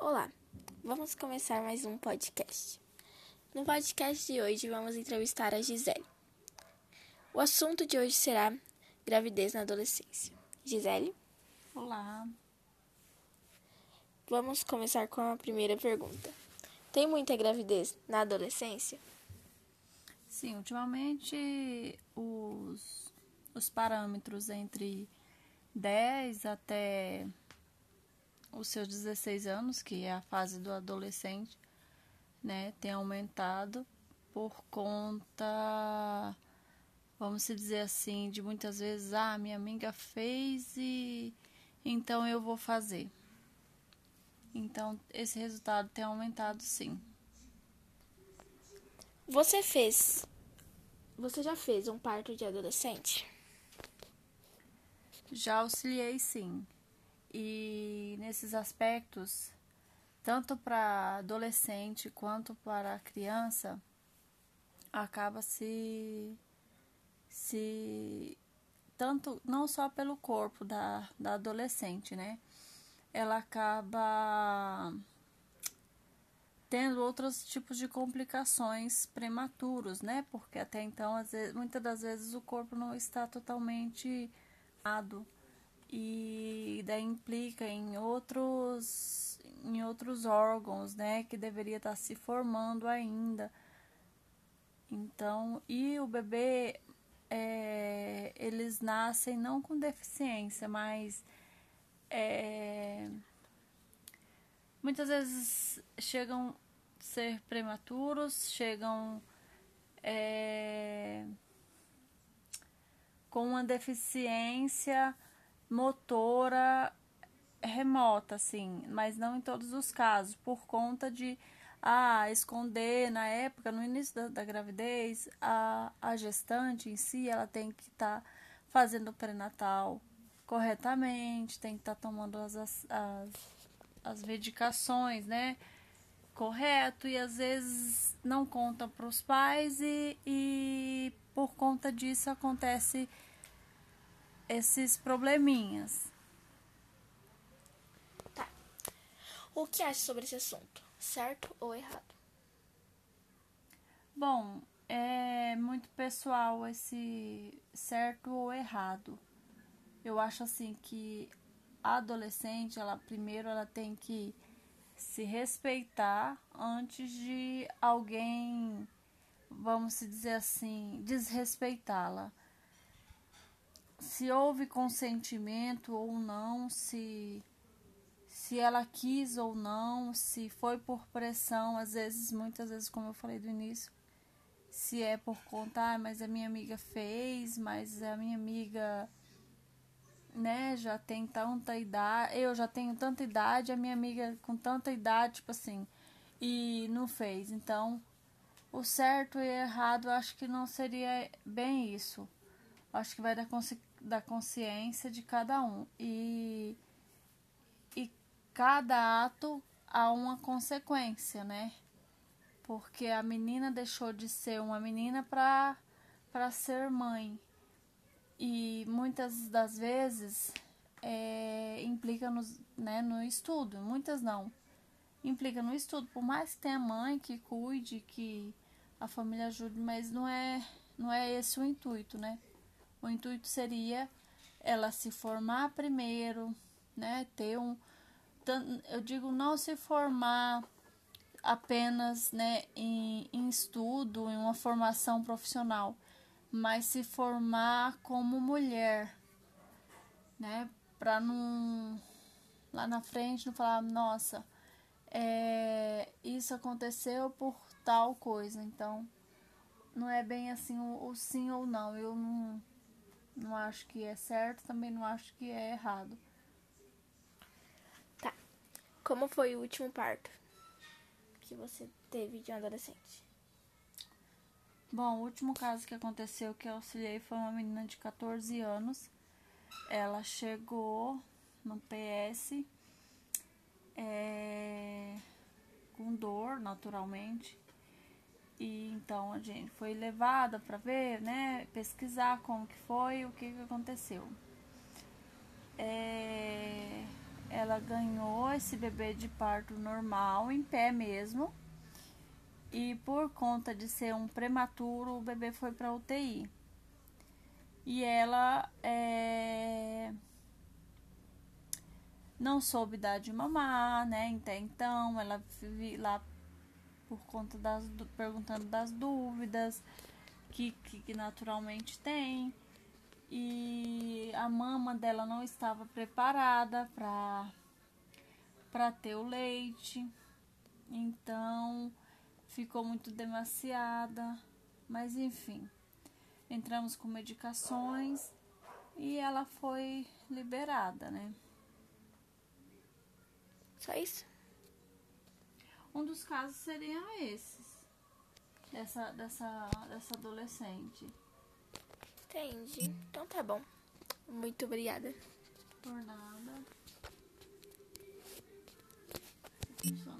Olá, vamos começar mais um podcast. No podcast de hoje vamos entrevistar a Gisele. O assunto de hoje será gravidez na adolescência. Gisele? Olá. Vamos começar com a primeira pergunta. Tem muita gravidez na adolescência? Sim, ultimamente os, os parâmetros entre 10 até os seus 16 anos, que é a fase do adolescente, né, tem aumentado por conta, vamos dizer assim, de muitas vezes, ah, minha amiga fez e então eu vou fazer. Então, esse resultado tem aumentado sim. Você fez. Você já fez um parto de adolescente? Já auxiliei sim. E nesses aspectos, tanto para adolescente quanto para criança, acaba se se tanto não só pelo corpo da, da adolescente, né? Ela acaba tendo outros tipos de complicações prematuros, né? Porque até então, vezes, muitas das vezes o corpo não está totalmente ado e daí implica em outros em outros órgãos, né, que deveria estar se formando ainda. Então, e o bebê é, eles nascem não com deficiência, mas é, muitas vezes chegam a ser prematuros, chegam é, com uma deficiência motora remota, assim, mas não em todos os casos, por conta de ah, esconder na época, no início da, da gravidez, a, a gestante em si, ela tem que estar tá fazendo o pré-natal corretamente, tem que estar tá tomando as, as, as medicações, né? Correto, e às vezes não conta para os pais, e, e por conta disso acontece esses probleminhas. Tá. O que acha sobre esse assunto? Certo ou errado? Bom, é muito pessoal esse certo ou errado. Eu acho assim que a adolescente, ela primeiro ela tem que se respeitar antes de alguém, vamos dizer assim, desrespeitá-la se houve consentimento ou não, se se ela quis ou não, se foi por pressão, às vezes, muitas vezes, como eu falei do início, se é por contar, ah, mas a minha amiga fez, mas a minha amiga, né, já tem tanta idade, eu já tenho tanta idade, a minha amiga com tanta idade, tipo assim, e não fez. Então, o certo e errado, acho que não seria bem isso. Acho que vai da, consci da consciência de cada um. E, e cada ato há uma consequência, né? Porque a menina deixou de ser uma menina para ser mãe. E muitas das vezes é, implica no, né, no estudo, muitas não. Implica no estudo, por mais que tenha mãe que cuide, que a família ajude, mas não é, não é esse o intuito, né? O intuito seria ela se formar primeiro, né? Ter um. Eu digo não se formar apenas né, em, em estudo, em uma formação profissional, mas se formar como mulher, né? Para não lá na frente não falar, nossa, é, isso aconteceu por tal coisa, então não é bem assim o, o sim ou não. Eu não não acho que é certo, também não acho que é errado. Tá. Como foi o último parto que você teve de um adolescente? Bom, o último caso que aconteceu que eu auxiliei foi uma menina de 14 anos. Ela chegou no PS é, com dor, naturalmente. E então a gente foi levada para ver, né, pesquisar como que foi, o que, que aconteceu. É, ela ganhou esse bebê de parto normal, em pé mesmo. E por conta de ser um prematuro, o bebê foi para UTI. E ela é, não soube dar de mamar, né? Até então, ela lá por conta das perguntando das dúvidas que, que, que naturalmente tem e a mama dela não estava preparada para para ter o leite. Então ficou muito demasiada, mas enfim. Entramos com medicações e ela foi liberada, né? Só isso? Um dos casos seriam esses. Dessa, dessa, dessa adolescente. Entendi. Então tá bom. Muito obrigada. Por nada. Funciona.